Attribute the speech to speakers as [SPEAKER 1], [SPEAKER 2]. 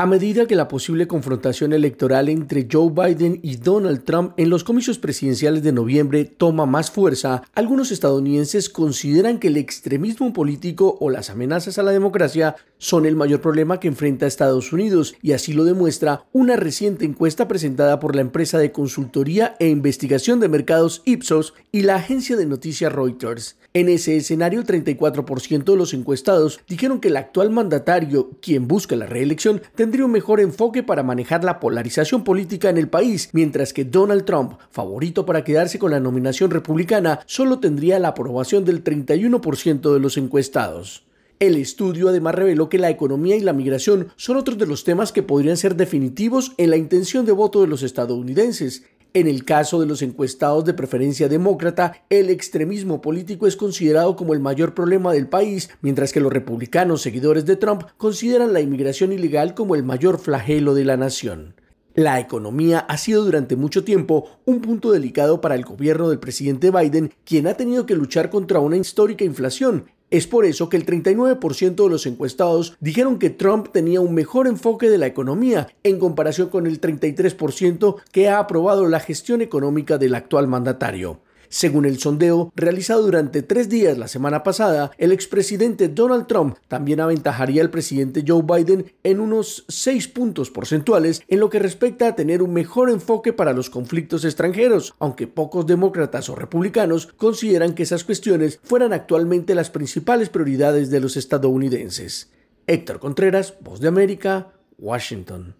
[SPEAKER 1] A medida que la posible confrontación electoral entre Joe Biden y Donald Trump en los comicios presidenciales de noviembre toma más fuerza, algunos estadounidenses consideran que el extremismo político o las amenazas a la democracia son el mayor problema que enfrenta Estados Unidos, y así lo demuestra una reciente encuesta presentada por la empresa de consultoría e investigación de mercados Ipsos y la agencia de noticias Reuters. En ese escenario, el 34% de los encuestados dijeron que el actual mandatario, quien busca la reelección, tendría un mejor enfoque para manejar la polarización política en el país, mientras que Donald Trump, favorito para quedarse con la nominación republicana, solo tendría la aprobación del 31% de los encuestados. El estudio además reveló que la economía y la migración son otros de los temas que podrían ser definitivos en la intención de voto de los estadounidenses. En el caso de los encuestados de preferencia demócrata, el extremismo político es considerado como el mayor problema del país, mientras que los republicanos seguidores de Trump consideran la inmigración ilegal como el mayor flagelo de la nación. La economía ha sido durante mucho tiempo un punto delicado para el gobierno del presidente Biden, quien ha tenido que luchar contra una histórica inflación, es por eso que el 39% de los encuestados dijeron que Trump tenía un mejor enfoque de la economía en comparación con el 33% que ha aprobado la gestión económica del actual mandatario. Según el sondeo realizado durante tres días la semana pasada, el expresidente Donald Trump también aventajaría al presidente Joe Biden en unos seis puntos porcentuales en lo que respecta a tener un mejor enfoque para los conflictos extranjeros, aunque pocos demócratas o republicanos consideran que esas cuestiones fueran actualmente las principales prioridades de los estadounidenses. Héctor Contreras, Voz de América, Washington.